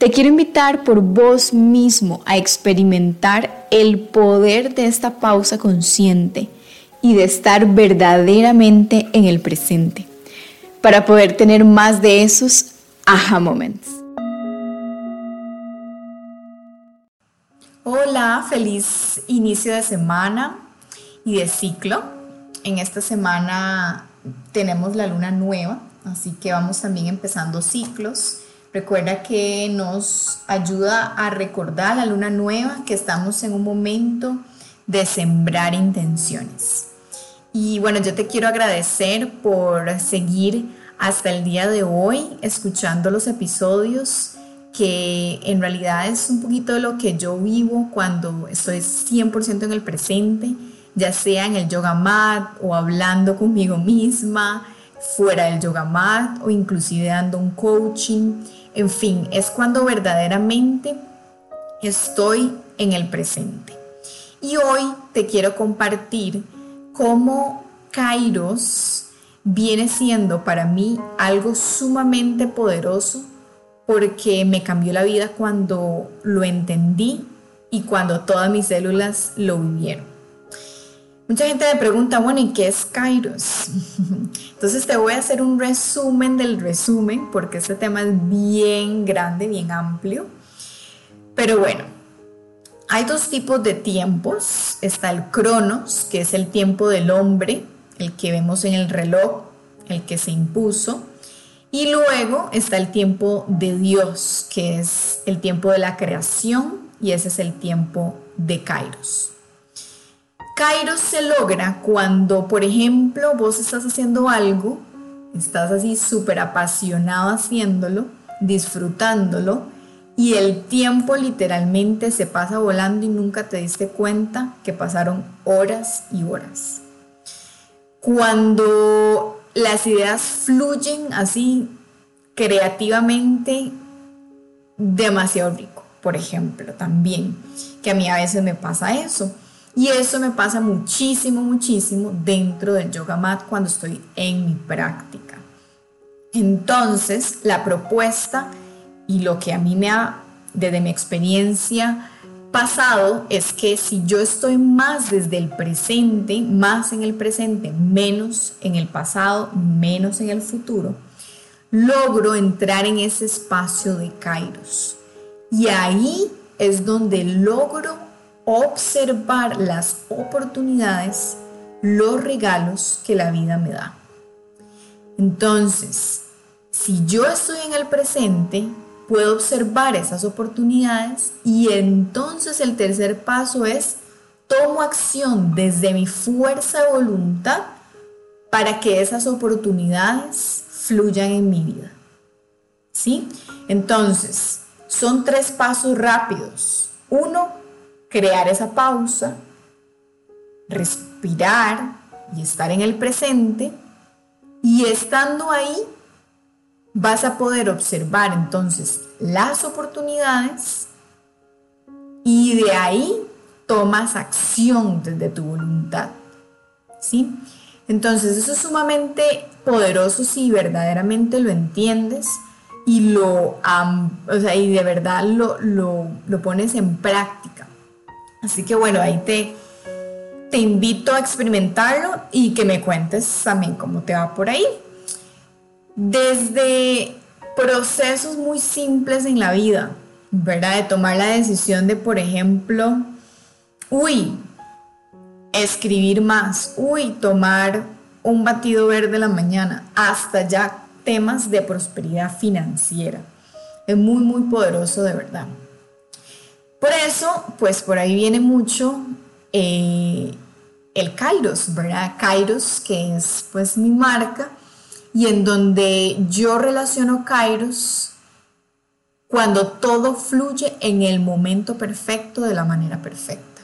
Te quiero invitar por vos mismo a experimentar el poder de esta pausa consciente y de estar verdaderamente en el presente para poder tener más de esos aha moments. Hola, feliz inicio de semana y de ciclo. En esta semana tenemos la luna nueva, así que vamos también empezando ciclos Recuerda que nos ayuda a recordar la luna nueva que estamos en un momento de sembrar intenciones. Y bueno, yo te quiero agradecer por seguir hasta el día de hoy escuchando los episodios que en realidad es un poquito de lo que yo vivo cuando estoy 100% en el presente, ya sea en el yoga mat o hablando conmigo misma, fuera del yoga mat o inclusive dando un coaching. En fin, es cuando verdaderamente estoy en el presente. Y hoy te quiero compartir cómo Kairos viene siendo para mí algo sumamente poderoso porque me cambió la vida cuando lo entendí y cuando todas mis células lo vivieron. Mucha gente me pregunta, bueno, ¿y qué es Kairos? Entonces te voy a hacer un resumen del resumen, porque este tema es bien grande, bien amplio. Pero bueno, hay dos tipos de tiempos. Está el Cronos, que es el tiempo del hombre, el que vemos en el reloj, el que se impuso. Y luego está el tiempo de Dios, que es el tiempo de la creación, y ese es el tiempo de Kairos. Kairos se logra cuando, por ejemplo, vos estás haciendo algo, estás así súper apasionado haciéndolo, disfrutándolo, y el tiempo literalmente se pasa volando y nunca te diste cuenta que pasaron horas y horas. Cuando las ideas fluyen así creativamente, demasiado rico, por ejemplo, también, que a mí a veces me pasa eso y eso me pasa muchísimo, muchísimo dentro del yoga mat cuando estoy en mi práctica. Entonces, la propuesta y lo que a mí me ha, desde mi experiencia pasado, es que si yo estoy más desde el presente, más en el presente, menos en el pasado, menos en el futuro, logro entrar en ese espacio de Kairos. Y ahí es donde logro observar las oportunidades, los regalos que la vida me da. Entonces, si yo estoy en el presente, puedo observar esas oportunidades y entonces el tercer paso es tomo acción desde mi fuerza de voluntad para que esas oportunidades fluyan en mi vida. ¿Sí? Entonces, son tres pasos rápidos. Uno, crear esa pausa, respirar y estar en el presente. Y estando ahí, vas a poder observar entonces las oportunidades y de ahí tomas acción desde tu voluntad. ¿Sí? Entonces eso es sumamente poderoso si verdaderamente lo entiendes y lo y de verdad lo, lo pones en práctica. Así que bueno, ahí te, te invito a experimentarlo y que me cuentes también cómo te va por ahí. Desde procesos muy simples en la vida, ¿verdad? De tomar la decisión de, por ejemplo, uy, escribir más, uy, tomar un batido verde la mañana, hasta ya temas de prosperidad financiera. Es muy, muy poderoso de verdad. Por eso, pues por ahí viene mucho eh, el Kairos, ¿verdad? Kairos, que es pues mi marca, y en donde yo relaciono Kairos cuando todo fluye en el momento perfecto de la manera perfecta.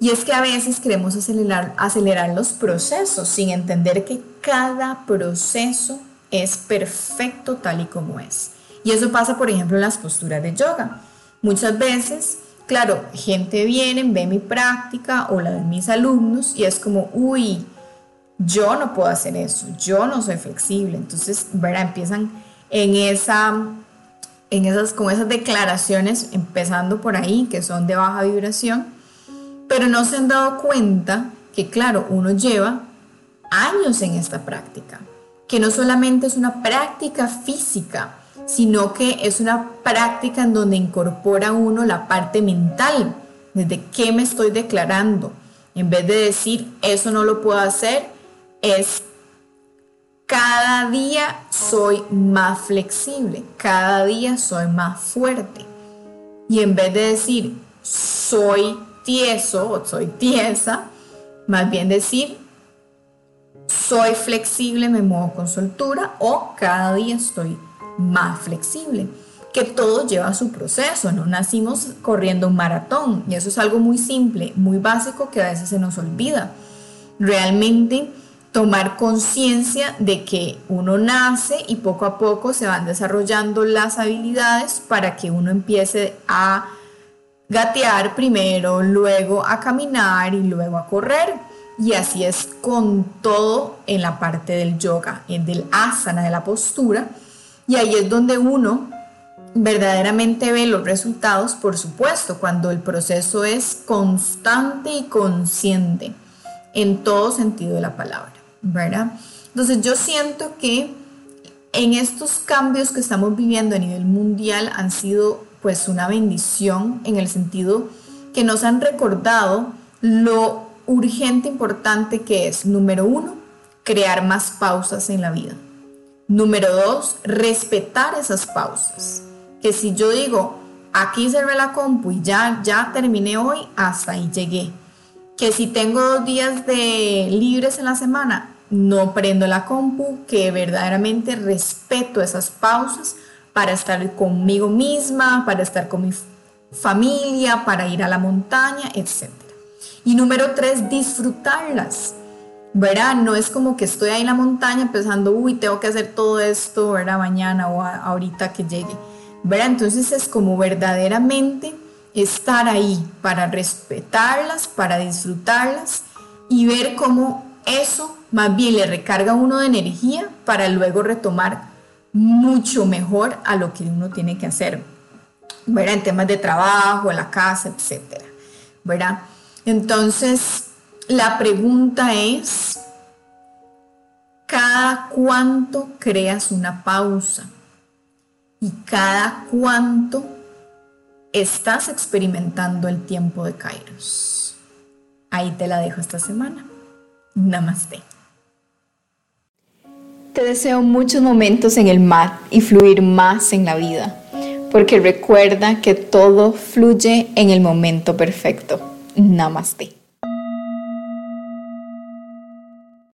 Y es que a veces queremos acelerar, acelerar los procesos sin entender que cada proceso es perfecto tal y como es. Y eso pasa, por ejemplo, en las posturas de yoga. Muchas veces, claro, gente viene, ve mi práctica o la de mis alumnos y es como, uy, yo no puedo hacer eso, yo no soy flexible. Entonces, ¿verdad? Empiezan en esa, en esas, con esas declaraciones, empezando por ahí, que son de baja vibración, pero no se han dado cuenta que, claro, uno lleva años en esta práctica, que no solamente es una práctica física, sino que es una práctica en donde incorpora uno la parte mental, desde qué me estoy declarando. En vez de decir, eso no lo puedo hacer, es cada día soy más flexible, cada día soy más fuerte. Y en vez de decir, soy tieso o soy tiesa, más bien decir, soy flexible, me muevo con soltura o cada día estoy más flexible. Que todo lleva su proceso, no nacimos corriendo un maratón y eso es algo muy simple, muy básico que a veces se nos olvida. Realmente tomar conciencia de que uno nace y poco a poco se van desarrollando las habilidades para que uno empiece a gatear primero, luego a caminar y luego a correr. Y así es con todo en la parte del yoga, en del asana, de la postura. Y ahí es donde uno verdaderamente ve los resultados, por supuesto, cuando el proceso es constante y consciente en todo sentido de la palabra. ¿verdad? Entonces yo siento que en estos cambios que estamos viviendo a nivel mundial han sido pues una bendición en el sentido que nos han recordado lo urgente, importante que es, número uno, crear más pausas en la vida. Número dos, respetar esas pausas. Que si yo digo, aquí cerré la compu y ya, ya terminé hoy, hasta ahí llegué. Que si tengo dos días de libres en la semana, no prendo la compu, que verdaderamente respeto esas pausas para estar conmigo misma, para estar con mi familia, para ir a la montaña, etc. Y número tres, disfrutarlas. ¿Verdad? No es como que estoy ahí en la montaña pensando, uy, tengo que hacer todo esto, ¿verdad? Mañana o ahorita que llegue. ¿Verdad? Entonces es como verdaderamente estar ahí para respetarlas, para disfrutarlas y ver cómo eso más bien le recarga uno de energía para luego retomar mucho mejor a lo que uno tiene que hacer, ¿verdad? En temas de trabajo, en la casa, etcétera, ¿verdad? Entonces, la pregunta es, ¿cada cuánto creas una pausa? ¿Y cada cuánto estás experimentando el tiempo de Kairos? Ahí te la dejo esta semana. Namaste. Te deseo muchos momentos en el mar y fluir más en la vida, porque recuerda que todo fluye en el momento perfecto. Namaste.